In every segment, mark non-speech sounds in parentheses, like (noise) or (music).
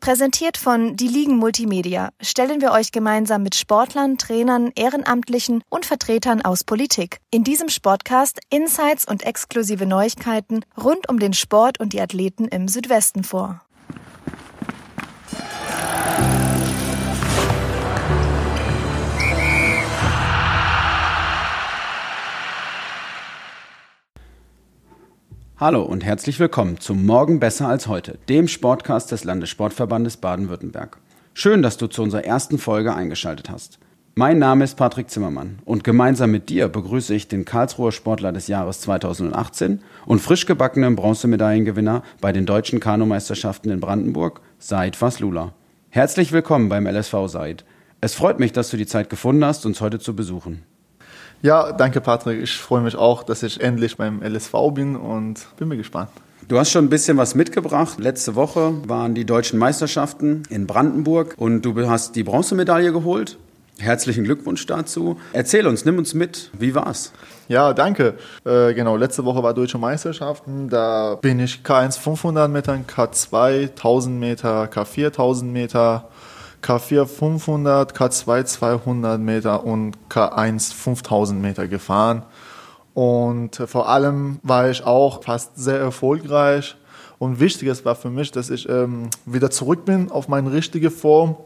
Präsentiert von Die Ligen Multimedia stellen wir euch gemeinsam mit Sportlern, Trainern, Ehrenamtlichen und Vertretern aus Politik in diesem Sportcast Insights und exklusive Neuigkeiten rund um den Sport und die Athleten im Südwesten vor. Hallo und herzlich willkommen zum Morgen besser als heute, dem Sportcast des Landessportverbandes Baden-Württemberg. Schön, dass du zu unserer ersten Folge eingeschaltet hast. Mein Name ist Patrick Zimmermann und gemeinsam mit dir begrüße ich den Karlsruher Sportler des Jahres 2018 und frisch gebackenen Bronzemedaillengewinner bei den deutschen Kanumeisterschaften in Brandenburg, Said Faslula. Herzlich willkommen beim LSV Said. Es freut mich, dass du die Zeit gefunden hast, uns heute zu besuchen. Ja, danke Patrick. Ich freue mich auch, dass ich endlich beim LSV bin und bin mir gespannt. Du hast schon ein bisschen was mitgebracht. Letzte Woche waren die deutschen Meisterschaften in Brandenburg und du hast die Bronzemedaille geholt. Herzlichen Glückwunsch dazu. Erzähl uns, nimm uns mit. Wie war's? Ja, danke. Äh, genau, letzte Woche war Deutsche Meisterschaften. Da bin ich K1 500 Metern, K2 1000 Meter, K4 1000 Meter K4 500, K2 200 Meter und K1 5000 Meter gefahren. Und vor allem war ich auch fast sehr erfolgreich. Und wichtiges war für mich, dass ich ähm, wieder zurück bin auf meine richtige Form.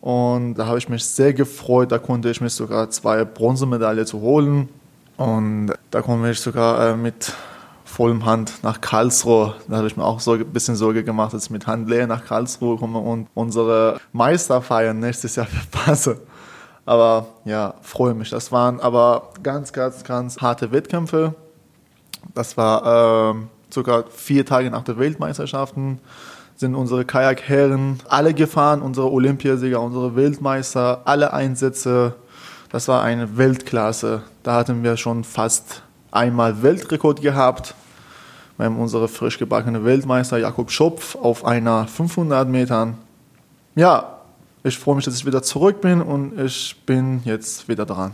Und da habe ich mich sehr gefreut. Da konnte ich mich sogar zwei Bronzemedaillen zu holen. Und da konnte ich sogar äh, mit vollem Hand nach Karlsruhe. Da habe ich mir auch so ein bisschen Sorge gemacht, dass ich mit Hand leer nach Karlsruhe komme und unsere Meisterfeiern nächstes Jahr verpasse. Aber ja, freue mich. Das waren aber ganz, ganz, ganz harte Wettkämpfe. Das war äh, sogar vier Tage nach der Weltmeisterschaften sind unsere Kajakherren alle gefahren, unsere Olympiasieger, unsere Weltmeister, alle Einsätze. Das war eine Weltklasse. Da hatten wir schon fast einmal Weltrekord gehabt. Wir haben unsere frisch gebackene Weltmeister Jakob Schopf auf einer 500 Metern. Ja, ich freue mich, dass ich wieder zurück bin und ich bin jetzt wieder dran.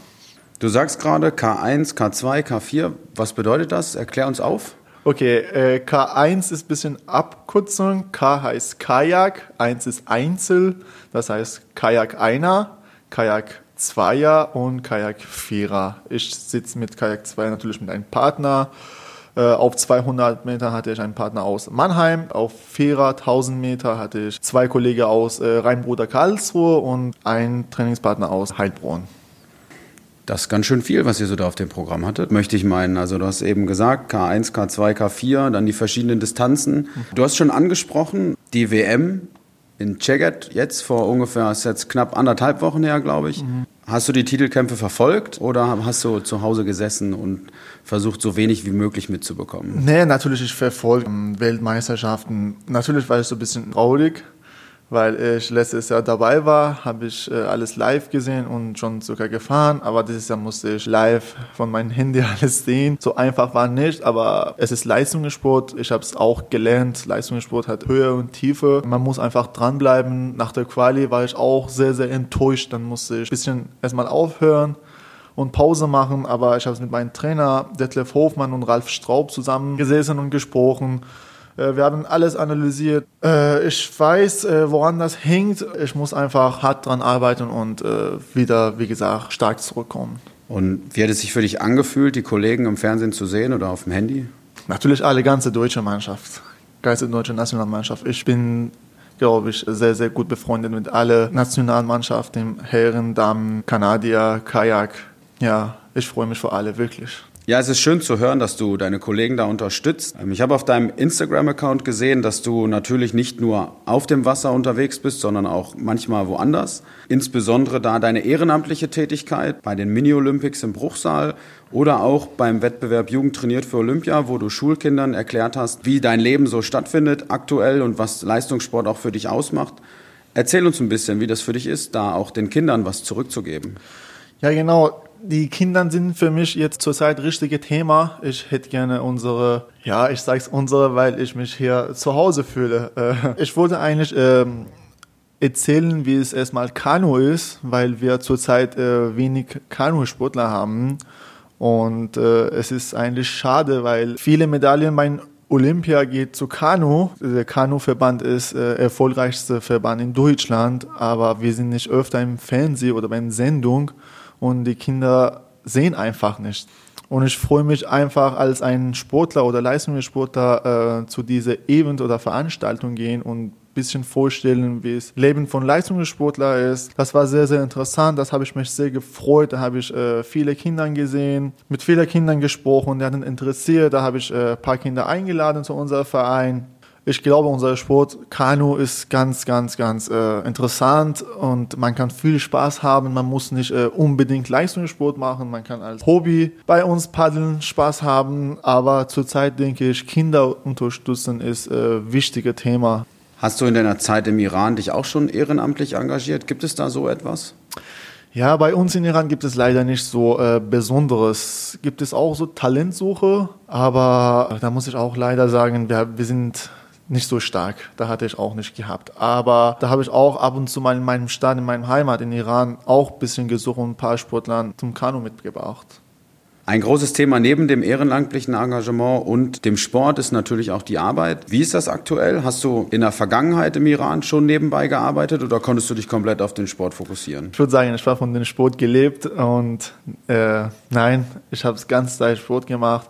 Du sagst gerade K1, K2, K4. Was bedeutet das? Erklär uns auf. Okay, äh, K1 ist ein bisschen Abkürzung. K heißt Kajak, 1 ist Einzel, das heißt Kajak einer, Kajak Zweier und Kajak Vierer. Ich sitze mit Kajak Zweier natürlich mit einem Partner auf 200 Meter hatte ich einen Partner aus Mannheim. Auf Vierer 1000 Meter hatte ich zwei Kollegen aus äh, Rheinbruder Karlsruhe und einen Trainingspartner aus Heilbronn. Das ist ganz schön viel, was ihr so da auf dem Programm hattet, möchte ich meinen. Also du hast eben gesagt, K1, K2, K4, dann die verschiedenen Distanzen. Du hast schon angesprochen, die WM in Czeget jetzt vor ungefähr, ist jetzt knapp anderthalb Wochen her, glaube ich. Mhm. Hast du die Titelkämpfe verfolgt oder hast du zu Hause gesessen und versucht, so wenig wie möglich mitzubekommen? Nee, natürlich, ich verfolge Weltmeisterschaften. Natürlich war ich so ein bisschen traurig, weil ich letztes Jahr dabei war, habe ich äh, alles live gesehen und schon sogar gefahren, aber dieses Jahr musste ich live von meinem (laughs) Handy alles sehen. So einfach war nicht, aber es ist Leistungssport. Ich habe es auch gelernt. Leistungssport hat Höhe und Tiefe. Man muss einfach dranbleiben. Nach der Quali war ich auch sehr, sehr enttäuscht. Dann musste ich ein bisschen erstmal aufhören und Pause machen, aber ich habe es mit meinem Trainer Detlef Hofmann und Ralf Straub zusammen gesessen und gesprochen. Äh, wir haben alles analysiert. Äh, ich weiß, äh, woran das hängt. Ich muss einfach hart dran arbeiten und wieder, wie gesagt, stark zurückkommen. Und wie hat es sich für dich angefühlt, die Kollegen im Fernsehen zu sehen oder auf dem Handy? Natürlich alle ganze deutsche Mannschaft, ganze deutsche Nationalmannschaft. Ich bin glaube ich, sehr, sehr gut befreundet mit allen Nationalmannschaften, Herren, Damen, Kanadier, Kajak. Ja, ich freue mich für alle, wirklich. Ja, es ist schön zu hören, dass du deine Kollegen da unterstützt. Ähm, ich habe auf deinem Instagram-Account gesehen, dass du natürlich nicht nur auf dem Wasser unterwegs bist, sondern auch manchmal woanders. Insbesondere da deine ehrenamtliche Tätigkeit bei den Mini-Olympics im Bruchsal oder auch beim Wettbewerb Jugend trainiert für Olympia, wo du Schulkindern erklärt hast, wie dein Leben so stattfindet aktuell und was Leistungssport auch für dich ausmacht. Erzähl uns ein bisschen, wie das für dich ist, da auch den Kindern was zurückzugeben. Ja, genau die Kinder sind für mich jetzt zurzeit richtige Thema. Ich hätte gerne unsere, ja, ich sag's unsere, weil ich mich hier zu Hause fühle. Äh, ich wollte eigentlich ähm, erzählen, wie es erstmal Kanu ist, weil wir zurzeit äh, wenig Kanusportler haben. Und äh, es ist eigentlich schade, weil viele Medaillen beim Olympia geht zu Kanu. Der Kanu-Verband ist äh, erfolgreichste Verband in Deutschland, aber wir sind nicht öfter im Fernsehen oder beim Sendung und die Kinder sehen einfach nicht. Und ich freue mich einfach als ein Sportler oder Leistungssportler äh, zu dieser Event oder Veranstaltung gehen und ein bisschen vorstellen, wie es Leben von Leistungssportler ist. Das war sehr, sehr interessant. Das habe ich mich sehr gefreut. Da habe ich äh, viele Kinder gesehen, mit vielen Kindern gesprochen, die hatten interessiert. Da habe ich äh, ein paar Kinder eingeladen zu unserem Verein ich glaube, unser Sport Kanu ist ganz, ganz, ganz äh, interessant und man kann viel Spaß haben. Man muss nicht äh, unbedingt Leistungssport machen. Man kann als Hobby bei uns paddeln, Spaß haben. Aber zurzeit denke ich, Kinder unterstützen ist äh, wichtiges Thema. Hast du in deiner Zeit im Iran dich auch schon ehrenamtlich engagiert? Gibt es da so etwas? Ja, bei uns in Iran gibt es leider nicht so äh, Besonderes. Gibt es auch so Talentsuche, aber da muss ich auch leider sagen, wir, wir sind nicht so stark. Da hatte ich auch nicht gehabt. Aber da habe ich auch ab und zu mal in meinem Stadt, in meinem Heimat, in Iran, auch ein bisschen gesucht und ein paar Sportlern zum Kanu mitgebracht. Ein großes Thema neben dem ehrenamtlichen Engagement und dem Sport ist natürlich auch die Arbeit. Wie ist das aktuell? Hast du in der Vergangenheit im Iran schon nebenbei gearbeitet oder konntest du dich komplett auf den Sport fokussieren? Ich würde sagen, ich war von dem Sport gelebt und äh, nein, ich habe es ganz Zeit Sport gemacht.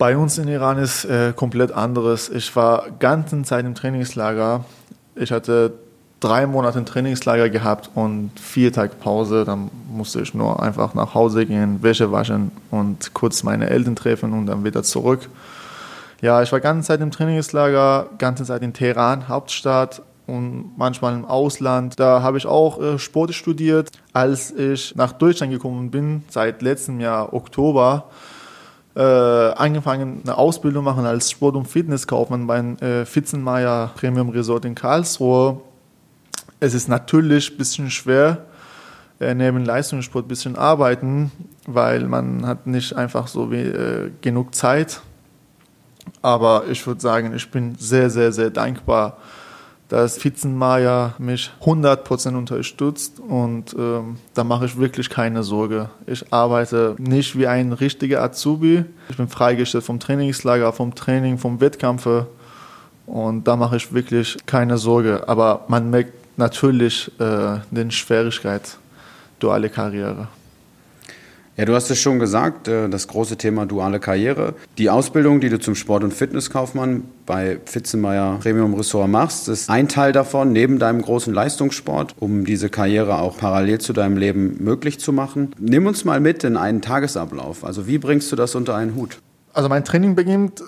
Bei uns in Iran ist äh, komplett anderes. Ich war ganze Zeit im Trainingslager. Ich hatte drei Monate ein Trainingslager gehabt und vier Tage Pause. Dann musste ich nur einfach nach Hause gehen, Wäsche waschen und kurz meine Eltern treffen und dann wieder zurück. Ja, ich war ganze Zeit im Trainingslager, ganze Zeit in Teheran, Hauptstadt und manchmal im Ausland. Da habe ich auch äh, Sport studiert. Als ich nach Deutschland gekommen bin, seit letztem Jahr Oktober, äh, angefangen, eine Ausbildung machen als Sport- und Fitnesskaufmann beim äh, Fitzenmeier Premium Resort in Karlsruhe. Es ist natürlich ein bisschen schwer, äh, neben Leistungssport ein bisschen arbeiten, weil man hat nicht einfach so wie, äh, genug Zeit. Aber ich würde sagen, ich bin sehr, sehr, sehr dankbar, dass Fitzenmeier mich 100% unterstützt und ähm, da mache ich wirklich keine Sorge. Ich arbeite nicht wie ein richtiger Azubi. Ich bin freigestellt vom Trainingslager, vom Training, vom Wettkampf und da mache ich wirklich keine Sorge. Aber man merkt natürlich äh, den Schwierigkeit duale Karriere. Ja, du hast es schon gesagt, äh, das große Thema duale Karriere. Die Ausbildung, die du zum Sport- und Fitnesskaufmann bei Fitzenmeier Premium Ressort machst, ist ein Teil davon, neben deinem großen Leistungssport, um diese Karriere auch parallel zu deinem Leben möglich zu machen. Nimm uns mal mit in einen Tagesablauf. Also wie bringst du das unter einen Hut? Also mein Training beginnt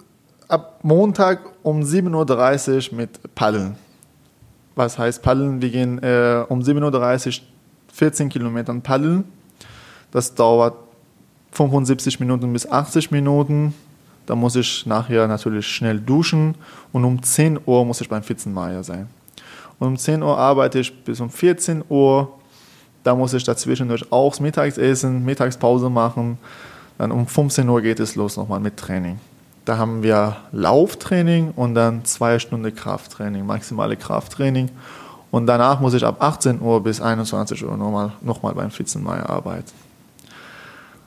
ab Montag um 7.30 Uhr mit Paddeln. Was heißt Paddeln? Wir gehen äh, um 7.30 Uhr 14 Kilometern paddeln das dauert 75 Minuten bis 80 Minuten. Da muss ich nachher natürlich schnell duschen und um 10 Uhr muss ich beim Fitzenmeier sein. Und um 10 Uhr arbeite ich bis um 14 Uhr. Da muss ich dazwischendurch auch Mittagessen, Mittagspause machen. Dann um 15 Uhr geht es los nochmal mit Training. Da haben wir Lauftraining und dann zwei Stunden Krafttraining, maximale Krafttraining. Und danach muss ich ab 18 Uhr bis 21 Uhr nochmal, nochmal beim Fitzenmeier arbeiten.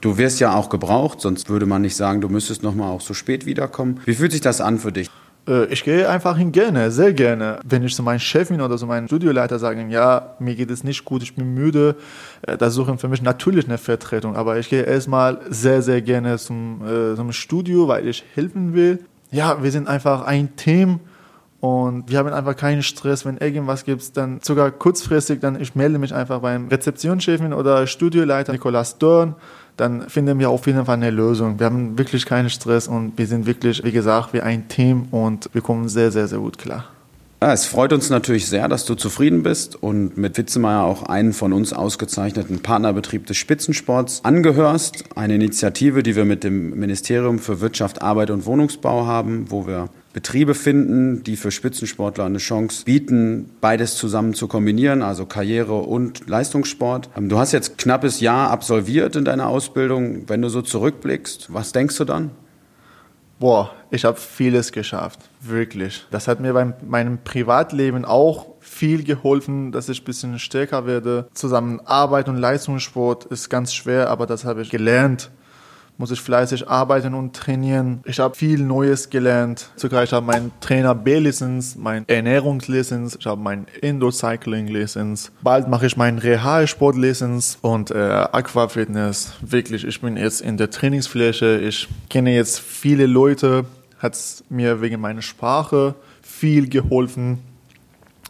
Du wirst ja auch gebraucht, sonst würde man nicht sagen, du müsstest nochmal auch so spät wiederkommen. Wie fühlt sich das an für dich? Äh, ich gehe einfach hin gerne, sehr gerne. Wenn ich zu meinen Chefin oder zu meinem Studioleiter sage, ja, mir geht es nicht gut, ich bin müde, äh, da suchen für mich natürlich eine Vertretung. Aber ich gehe erstmal sehr, sehr gerne zum, äh, zum Studio, weil ich helfen will. Ja, wir sind einfach ein Team und wir haben einfach keinen Stress. Wenn irgendwas gibt, dann sogar kurzfristig, dann ich melde mich einfach beim Rezeptionschefin oder Studioleiter Nikolaus Dörn. Dann finden wir auf jeden Fall eine Lösung. Wir haben wirklich keinen Stress und wir sind wirklich, wie gesagt, wie ein Team und wir kommen sehr, sehr, sehr gut klar. Ja, es freut uns natürlich sehr, dass du zufrieden bist und mit Witzemeyer auch einen von uns ausgezeichneten Partnerbetrieb des Spitzensports angehörst. Eine Initiative, die wir mit dem Ministerium für Wirtschaft, Arbeit und Wohnungsbau haben, wo wir Betriebe finden, die für Spitzensportler eine Chance bieten, beides zusammen zu kombinieren, also Karriere und Leistungssport. Ähm, du hast jetzt knappes Jahr absolviert in deiner Ausbildung. Wenn du so zurückblickst, was denkst du dann? Boah, ich habe vieles geschafft, wirklich. Das hat mir bei meinem Privatleben auch viel geholfen, dass ich ein bisschen stärker werde. Zusammen Arbeit und Leistungssport ist ganz schwer, aber das habe ich gelernt muss ich fleißig arbeiten und trainieren. Ich habe viel Neues gelernt. Sogar ich habe meinen Trainer B-Lizenz, mein Ernährungslizenz, ich habe mein Indoor-Cycling-Lizenz. Bald mache ich meinen Realsport-Lizenz und äh, Aquafitness. Wirklich, ich bin jetzt in der Trainingsfläche. Ich kenne jetzt viele Leute. Hat mir wegen meiner Sprache viel geholfen.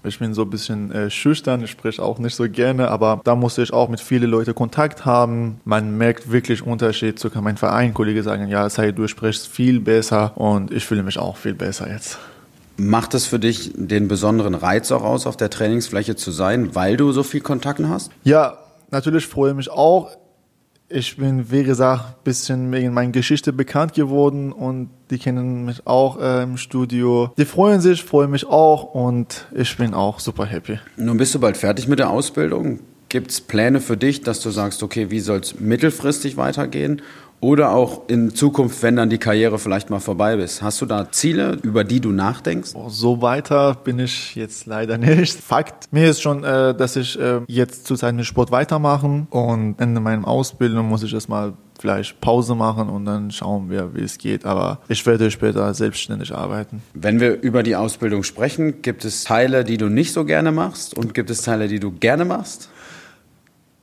Ich bin so ein bisschen äh, schüchtern, ich spreche auch nicht so gerne, aber da musste ich auch mit vielen Leuten Kontakt haben. Man merkt wirklich Unterschied. Sogar mein Vereinkollege sagen, ja, sei du sprichst viel besser und ich fühle mich auch viel besser jetzt. Macht es für dich den besonderen Reiz auch aus, auf der Trainingsfläche zu sein, weil du so viel Kontakten hast? Ja, natürlich freue ich mich auch. Ich bin, wie gesagt, ein bisschen wegen meiner Geschichte bekannt geworden und die kennen mich auch äh, im Studio. Die freuen sich, freuen mich auch und ich bin auch super happy. Nun bist du bald fertig mit der Ausbildung. Gibt es Pläne für dich, dass du sagst, okay, wie soll es mittelfristig weitergehen? Oder auch in Zukunft, wenn dann die Karriere vielleicht mal vorbei ist. Hast du da Ziele, über die du nachdenkst? So weiter bin ich jetzt leider (laughs) nicht. Fakt, mir ist schon, äh, dass ich äh, jetzt zurzeit mit Sport weitermachen und Ende meiner Ausbildung muss ich erstmal vielleicht Pause machen und dann schauen wir, wie es geht. Aber ich werde später selbstständig arbeiten. Wenn wir über die Ausbildung sprechen, gibt es Teile, die du nicht so gerne machst und gibt es Teile, die du gerne machst?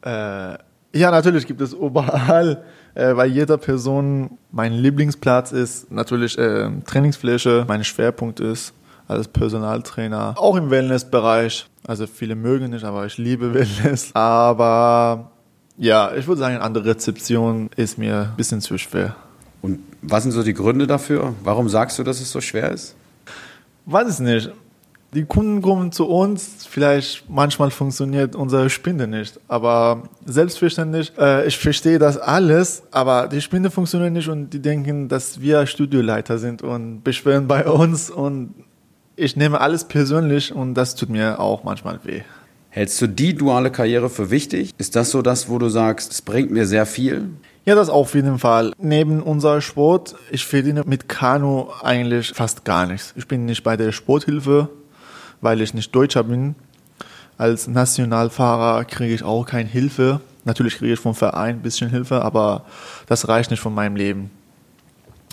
Äh, ja, natürlich gibt es überall äh, weil jeder Person mein Lieblingsplatz ist natürlich äh, Trainingsfläche, mein Schwerpunkt ist als Personaltrainer, auch im Wellnessbereich. Also viele mögen nicht, aber ich liebe Wellness. Aber ja, ich würde sagen, an der Rezeption ist mir ein bisschen zu schwer. Und was sind so die Gründe dafür? Warum sagst du, dass es so schwer ist? Weiß es nicht die Kunden kommen zu uns, vielleicht manchmal funktioniert unsere Spinde nicht, aber selbstverständlich, äh, ich verstehe das alles, aber die Spinde funktioniert nicht und die denken, dass wir Studioleiter sind und beschweren bei uns und ich nehme alles persönlich und das tut mir auch manchmal weh. Hältst du die duale Karriere für wichtig? Ist das so das, wo du sagst, es bringt mir sehr viel? Ja, das auf jeden Fall. Neben unser Sport, ich verdiene mit Kanu eigentlich fast gar nichts. Ich bin nicht bei der Sporthilfe weil ich nicht Deutscher bin. Als Nationalfahrer kriege ich auch keine Hilfe. Natürlich kriege ich vom Verein ein bisschen Hilfe, aber das reicht nicht von meinem Leben.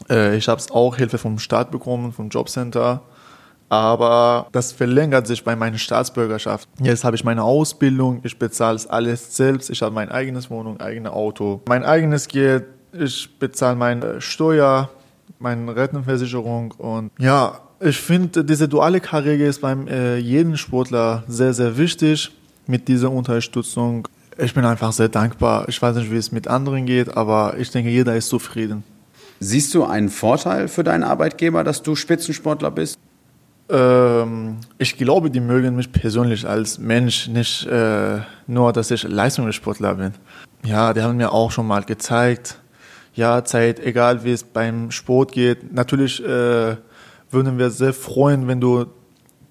Äh, ich habe auch Hilfe vom Staat bekommen, vom Jobcenter. Aber das verlängert sich bei meiner Staatsbürgerschaft. Jetzt habe ich meine Ausbildung, ich bezahle es alles selbst. Ich habe mein eigenes Wohnung, eigenes Auto, mein eigenes Geld. Ich bezahle meine Steuer, meine Rentenversicherung und ja, ich finde, diese duale Karriere ist beim äh, jeden Sportler sehr, sehr wichtig mit dieser Unterstützung. Ich bin einfach sehr dankbar. Ich weiß nicht, wie es mit anderen geht, aber ich denke, jeder ist zufrieden. Siehst du einen Vorteil für deinen Arbeitgeber, dass du Spitzensportler bist? Ähm, ich glaube, die mögen mich persönlich als Mensch, nicht äh, nur, dass ich Leistungssportler bin. Ja, die haben mir auch schon mal gezeigt, ja, Zeit, egal wie es beim Sport geht. Natürlich äh, würden wir sehr freuen, wenn du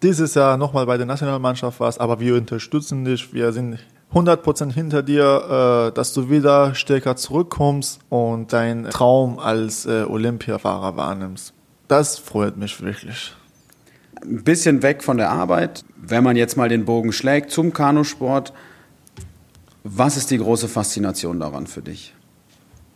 dieses Jahr nochmal bei der Nationalmannschaft warst, aber wir unterstützen dich. Wir sind 100% hinter dir, äh, dass du wieder stärker zurückkommst und deinen Traum als äh, Olympiafahrer wahrnimmst. Das freut mich wirklich. Ein bisschen weg von der Arbeit, wenn man jetzt mal den Bogen schlägt zum Kanusport. Was ist die große Faszination daran für dich?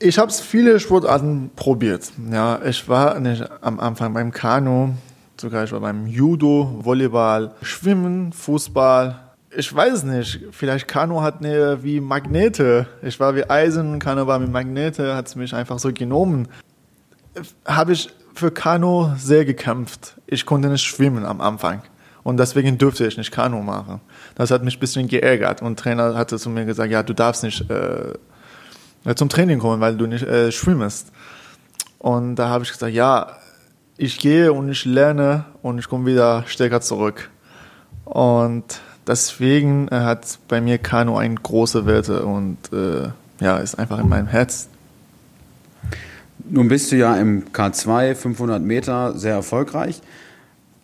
Ich habe viele Sportarten probiert. Ja, ich war nicht am Anfang beim Kanu, sogar ich war beim Judo, Volleyball, Schwimmen, Fußball. Ich weiß nicht, vielleicht Kanu hat eine wie Magnete. Ich war wie Eisen, Kanu war wie Magnete, hat es mich einfach so genommen. Habe ich für Kanu sehr gekämpft. Ich konnte nicht schwimmen am Anfang. Und deswegen durfte ich nicht Kanu machen. Das hat mich ein bisschen geärgert. Und Trainer hatte zu mir gesagt, ja, du darfst nicht äh, zum Training kommen, weil du nicht äh, schwimmst. Und da habe ich gesagt, ja, ich gehe und ich lerne und ich komme wieder stärker zurück. Und deswegen äh, hat bei mir Kanu eine große Werte und äh, ja, ist einfach in meinem Herz. Nun bist du ja im K2 500 Meter sehr erfolgreich,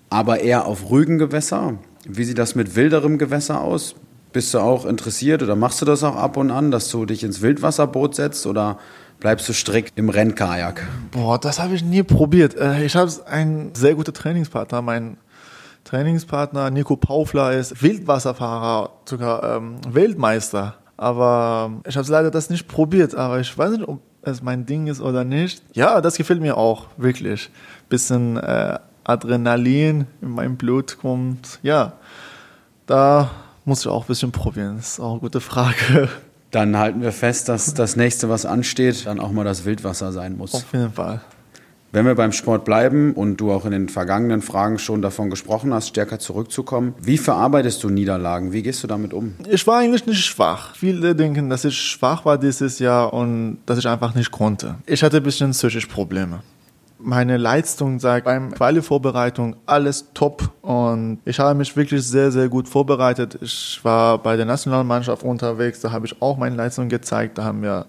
aber eher auf ruhigen Gewässer. Wie sieht das mit wilderem Gewässer aus? Bist du auch interessiert oder machst du das auch ab und an, dass du dich ins Wildwasserboot setzt oder bleibst du strikt im Rennkajak? Boah, das habe ich nie probiert. Äh, ich habe einen sehr guten Trainingspartner. Mein Trainingspartner Nico Paufler ist Wildwasserfahrer, sogar ähm, Weltmeister. Aber ich habe leider das nicht probiert. Aber ich weiß nicht, ob es mein Ding ist oder nicht. Ja, das gefällt mir auch wirklich. Bisschen äh, Adrenalin in meinem Blut kommt. Ja, da muss ich auch ein bisschen probieren. Das ist auch eine gute Frage. (laughs) Dann halten wir fest, dass das nächste, was ansteht, dann auch mal das Wildwasser sein muss. Auf jeden Fall. Wenn wir beim Sport bleiben und du auch in den vergangenen Fragen schon davon gesprochen hast, stärker zurückzukommen, wie verarbeitest du Niederlagen? Wie gehst du damit um? Ich war eigentlich nicht schwach. Viele denken, dass ich schwach war dieses Jahr und dass ich einfach nicht konnte. Ich hatte ein bisschen psychische Probleme meine Leistung sagt beim Quali-Vorbereitung alles top und ich habe mich wirklich sehr, sehr gut vorbereitet. Ich war bei der Nationalmannschaft unterwegs, da habe ich auch meine Leistung gezeigt, da haben wir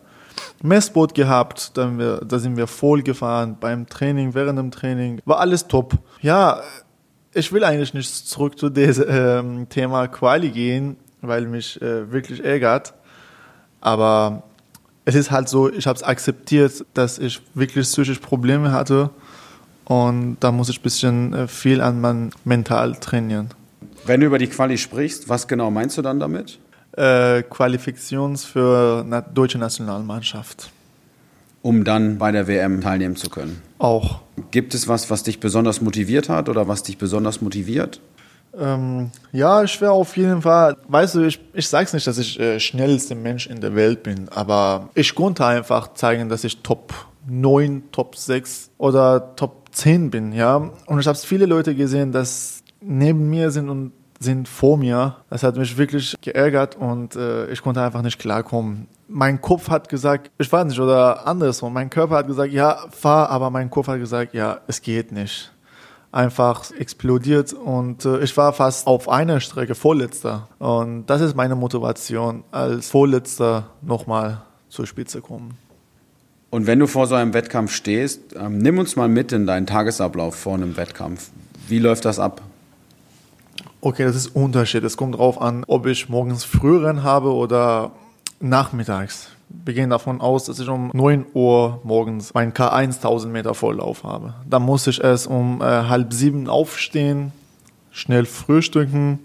Messboot gehabt, da, wir, da sind wir voll gefahren beim Training, während dem Training, war alles top. Ja, ich will eigentlich nicht zurück zu diesem äh, Thema Quali gehen, weil mich äh, wirklich ärgert, aber es ist halt so, ich habe es akzeptiert, dass ich wirklich psychische Probleme hatte und da muss ich ein bisschen äh, viel an mein Mental trainieren. Wenn du über die Quali sprichst, was genau meinst du dann damit? Äh, Qualifikations für na deutsche Nationalmannschaft. Um dann bei der WM teilnehmen zu können? Auch. Gibt es was, was dich besonders motiviert hat oder was dich besonders motiviert? Ähm, ja, ich wäre auf jeden Fall, weißt du, ich, ich sag's nicht, dass ich äh, schnellste Mensch in der Welt bin, aber ich konnte einfach zeigen, dass ich Top 9, Top 6 oder Top 10 bin, ja. Und ich habe viele Leute gesehen, dass neben mir sind und sind vor mir. Das hat mich wirklich geärgert und äh, ich konnte einfach nicht klarkommen. Mein Kopf hat gesagt, ich weiß nicht, oder andersrum. Mein Körper hat gesagt, ja, fahr, aber mein Kopf hat gesagt, ja, es geht nicht einfach explodiert und äh, ich war fast auf einer Strecke Vorletzter. Und das ist meine Motivation, als Vorletzter nochmal zur Spitze kommen. Und wenn du vor so einem Wettkampf stehst, ähm, nimm uns mal mit in deinen Tagesablauf vor einem Wettkampf. Wie läuft das ab? Okay, das ist Unterschied. Es kommt darauf an, ob ich morgens Frührennen habe oder nachmittags wir gehen davon aus, dass ich um 9 Uhr morgens meinen K1 1000 Meter Vorlauf habe. Dann muss ich erst um äh, halb sieben aufstehen, schnell frühstücken,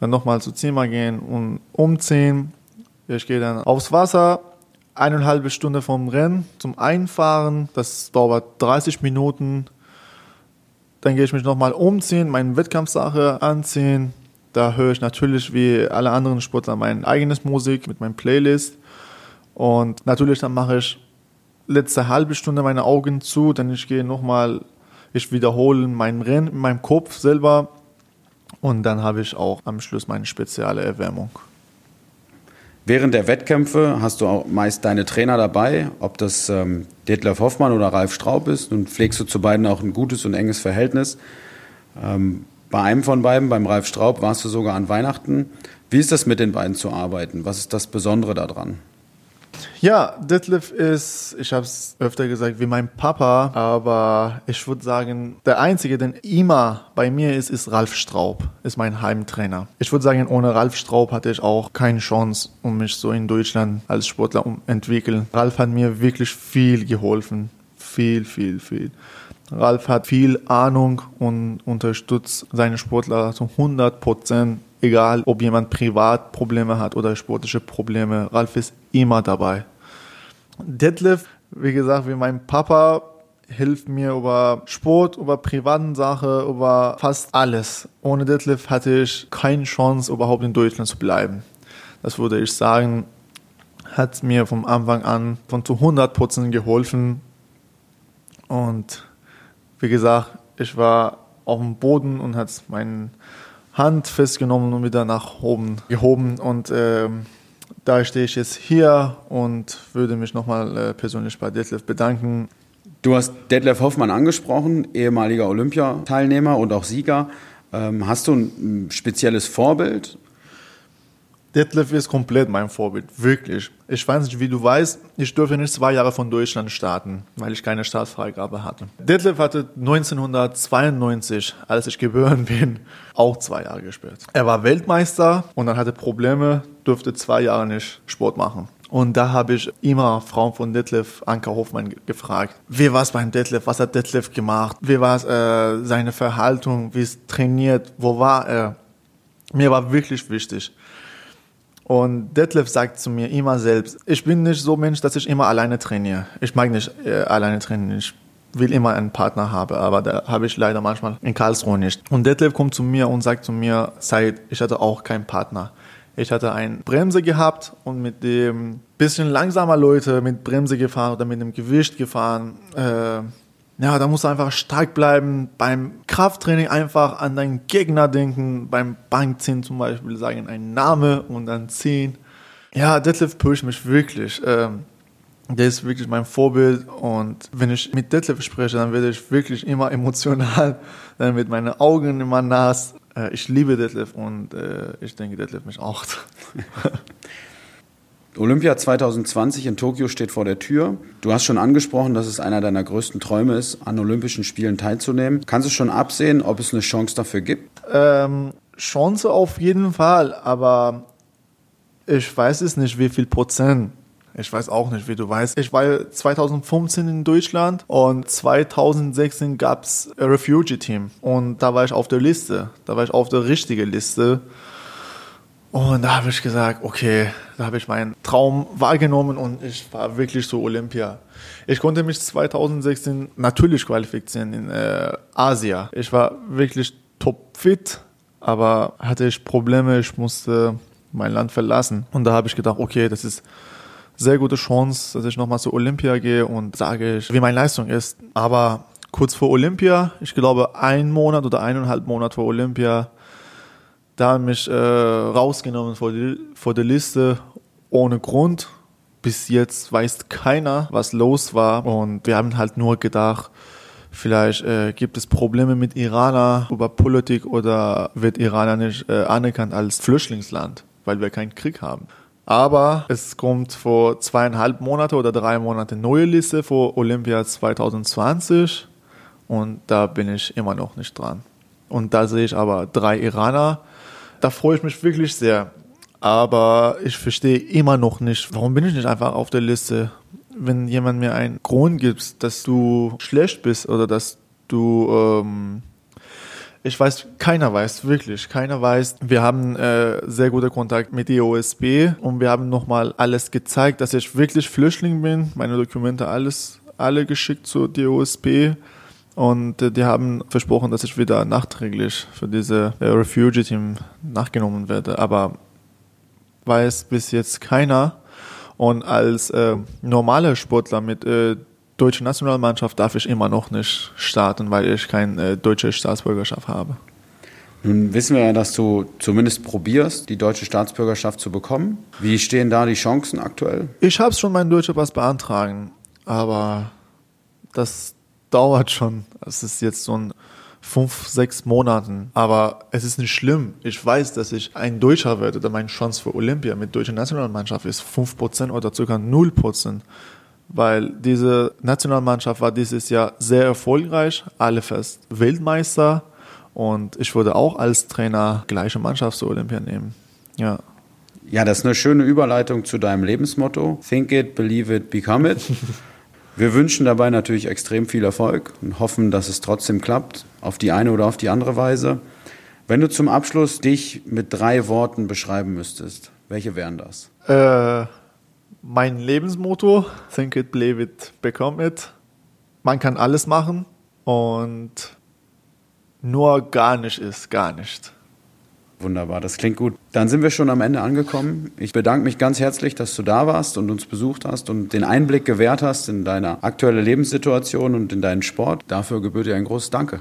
dann nochmal zu Zimmer gehen und umziehen. Ich gehe dann aufs Wasser, eineinhalb Stunde vom Rennen zum Einfahren. Das dauert 30 Minuten. Dann gehe ich mich nochmal umziehen, meine Wettkampfsache anziehen. Da höre ich natürlich wie alle anderen Sportler mein eigenes Musik mit meinem Playlist. Und natürlich dann mache ich letzte halbe Stunde meine Augen zu, dann ich gehe nochmal, ich wiederhole mein Rennen in meinem Kopf selber und dann habe ich auch am Schluss meine spezielle Erwärmung. Während der Wettkämpfe hast du auch meist deine Trainer dabei, ob das ähm, Detlef Hoffmann oder Ralf Straub ist. Nun pflegst du zu beiden auch ein gutes und enges Verhältnis. Ähm, bei einem von beiden, beim Ralf Straub, warst du sogar an Weihnachten. Wie ist das mit den beiden zu arbeiten? Was ist das Besondere daran? Ja, Detlef ist, ich habe es öfter gesagt, wie mein Papa, aber ich würde sagen, der Einzige, der immer bei mir ist, ist Ralf Straub, ist mein Heimtrainer. Ich würde sagen, ohne Ralf Straub hatte ich auch keine Chance, um mich so in Deutschland als Sportler zu entwickeln. Ralf hat mir wirklich viel geholfen, viel, viel, viel. Ralf hat viel Ahnung und unterstützt seine Sportler zu 100 Prozent egal ob jemand privat Probleme hat oder sportliche Probleme, Ralf ist immer dabei. Detlef, wie gesagt, wie mein Papa, hilft mir über Sport, über privaten Sachen, über fast alles. Ohne Detlef hatte ich keine Chance, überhaupt in Deutschland zu bleiben. Das würde ich sagen, hat mir vom Anfang an von zu 100% geholfen. Und wie gesagt, ich war auf dem Boden und hat meine Hand festgenommen und wieder nach oben gehoben. Und äh, da stehe ich jetzt hier und würde mich nochmal äh, persönlich bei Detlef bedanken. Du hast Detlef Hoffmann angesprochen, ehemaliger Olympiateilnehmer und auch Sieger. Ähm, hast du ein spezielles Vorbild? Detlef ist komplett mein Vorbild, wirklich. Ich weiß nicht, wie du weißt, ich durfte nicht zwei Jahre von Deutschland starten, weil ich keine Staatsfreigabe hatte. Detlef hatte 1992, als ich geboren (laughs) bin, auch zwei Jahre gespielt. Er war Weltmeister und dann hatte Probleme, durfte zwei Jahre nicht Sport machen. Und da habe ich immer Frauen von Detlef, Anka Hofmann, gefragt, wie war es beim Detlef, was hat Detlef gemacht, wie war es äh, seine Verhaltung, wie es trainiert, wo war er. Mir war wirklich wichtig. Und Detlef sagt zu mir immer selbst, ich bin nicht so Mensch, dass ich immer alleine trainiere. Ich mag nicht äh, alleine trainieren. Ich will immer einen Partner haben, aber da habe ich leider manchmal in Karlsruhe nicht. Und Detlef kommt zu mir und sagt zu mir, Said, ich hatte auch keinen Partner. Ich hatte eine Bremse gehabt und mit dem bisschen langsamer Leute mit Bremse gefahren oder mit dem Gewicht gefahren. Äh, ja, da musst du einfach stark bleiben. Beim Krafttraining einfach an deinen Gegner denken. Beim Bankziehen zum Beispiel sagen einen Name und dann ziehen. Ja, Detlef pusht mich wirklich. Ähm, der ist wirklich mein Vorbild und wenn ich mit Detlef spreche, dann werde ich wirklich immer (laughs) emotional. Dann wird meine Augen immer nass. Äh, ich liebe Detlef und äh, ich denke, Detlef mich auch. (laughs) Olympia 2020 in Tokio steht vor der Tür. Du hast schon angesprochen, dass es einer deiner größten Träume ist, an Olympischen Spielen teilzunehmen. Kannst du schon absehen, ob es eine Chance dafür gibt? Ähm, Chance auf jeden Fall, aber ich weiß es nicht, wie viel Prozent. Ich weiß auch nicht, wie du weißt. Ich war 2015 in Deutschland und 2016 gab es ein Refugee-Team. Und da war ich auf der Liste. Da war ich auf der richtigen Liste. Und da habe ich gesagt, okay, da habe ich meinen Traum wahrgenommen und ich war wirklich so Olympia. Ich konnte mich 2016 natürlich qualifizieren in äh, Asien. Ich war wirklich topfit, aber hatte ich Probleme, ich musste mein Land verlassen. Und da habe ich gedacht, okay, das ist sehr gute Chance, dass ich nochmal zu Olympia gehe und sage, wie meine Leistung ist. Aber kurz vor Olympia, ich glaube ein Monat oder eineinhalb Monate vor Olympia, da haben mich äh, rausgenommen vor, die, vor der Liste ohne Grund. Bis jetzt weiß keiner, was los war. Und wir haben halt nur gedacht, vielleicht äh, gibt es Probleme mit Iraner über Politik oder wird Iraner nicht äh, anerkannt als Flüchtlingsland, weil wir keinen Krieg haben. Aber es kommt vor zweieinhalb Monate oder drei Monate neue Liste vor Olympia 2020 und da bin ich immer noch nicht dran. Und da sehe ich aber drei Iraner, da freue ich mich wirklich sehr. Aber ich verstehe immer noch nicht, warum bin ich nicht einfach auf der Liste? Wenn jemand mir einen Grund gibt, dass du schlecht bist oder dass du, ähm, ich weiß, keiner weiß, wirklich, keiner weiß. Wir haben äh, sehr guten Kontakt mit der OSB und wir haben nochmal alles gezeigt, dass ich wirklich Flüchtling bin, meine Dokumente alles, alle geschickt zur DOSB und äh, die haben versprochen, dass ich wieder nachträglich für diese äh, Refugee-Team nachgenommen werde. Aber weiß bis jetzt keiner. Und als äh, normaler Sportler mit äh, deutscher Nationalmannschaft darf ich immer noch nicht starten, weil ich keine äh, deutsche Staatsbürgerschaft habe. Nun wissen wir ja, dass du zumindest probierst, die deutsche Staatsbürgerschaft zu bekommen. Wie stehen da die Chancen aktuell? Ich habe schon meinen deutschen Pass beantragen, aber das dauert schon. Es ist jetzt so ein fünf, sechs Monaten. Aber es ist nicht schlimm. Ich weiß, dass ich ein Deutscher werde, da meine Chance für Olympia mit deutscher Nationalmannschaft ist 5% oder sogar 0%. Weil diese Nationalmannschaft war dieses Jahr sehr erfolgreich, alle fast Weltmeister. Und ich würde auch als Trainer gleiche Mannschaft zur Olympia nehmen. Ja. Ja, das ist eine schöne Überleitung zu deinem Lebensmotto. Think it, believe it, become it. (laughs) Wir wünschen dabei natürlich extrem viel Erfolg und hoffen, dass es trotzdem klappt, auf die eine oder auf die andere Weise. Wenn du zum Abschluss dich mit drei Worten beschreiben müsstest, welche wären das? Äh, mein Lebensmotto, think it, believe it, become it. Man kann alles machen und nur gar nicht ist gar nicht. Wunderbar, das klingt gut. Dann sind wir schon am Ende angekommen. Ich bedanke mich ganz herzlich, dass du da warst und uns besucht hast und den Einblick gewährt hast in deine aktuelle Lebenssituation und in deinen Sport. Dafür gebührt dir ein großes Danke.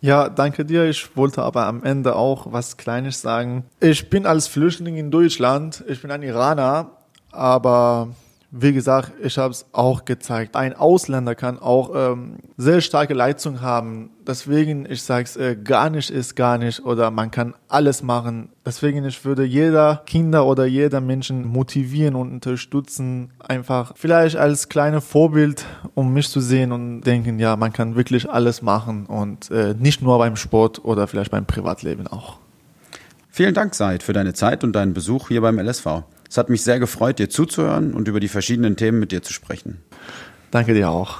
Ja, danke dir. Ich wollte aber am Ende auch was Kleines sagen. Ich bin als Flüchtling in Deutschland. Ich bin ein Iraner, aber wie gesagt, ich habe es auch gezeigt. Ein Ausländer kann auch ähm, sehr starke Leistung haben. Deswegen, ich sage es, äh, gar nicht ist gar nicht oder man kann alles machen. Deswegen, ich würde jeder Kinder oder jeder Menschen motivieren und unterstützen, einfach vielleicht als kleine Vorbild, um mich zu sehen und denken, ja, man kann wirklich alles machen und äh, nicht nur beim Sport oder vielleicht beim Privatleben auch. Vielen Dank, Said, für deine Zeit und deinen Besuch hier beim LSV. Es hat mich sehr gefreut, dir zuzuhören und über die verschiedenen Themen mit dir zu sprechen. Danke dir auch.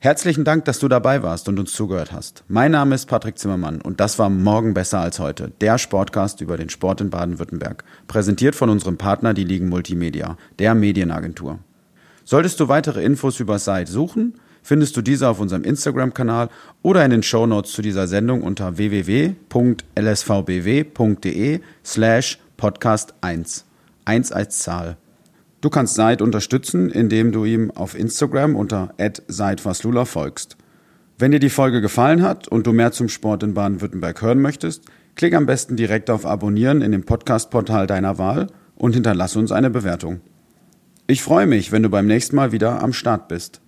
Herzlichen Dank, dass du dabei warst und uns zugehört hast. Mein Name ist Patrick Zimmermann und das war Morgen besser als heute, der Sportcast über den Sport in Baden-Württemberg, präsentiert von unserem Partner, die Ligen Multimedia, der Medienagentur. Solltest du weitere Infos über Site suchen, findest du diese auf unserem Instagram-Kanal oder in den Show Notes zu dieser Sendung unter www.lsvbw.de slash podcast 1. 1 als Zahl. Du kannst Said unterstützen, indem du ihm auf Instagram unter @saidfaslula folgst. Wenn dir die Folge gefallen hat und du mehr zum Sport in Baden-Württemberg hören möchtest, klick am besten direkt auf Abonnieren in dem Podcast-Portal deiner Wahl und hinterlasse uns eine Bewertung. Ich freue mich, wenn du beim nächsten Mal wieder am Start bist.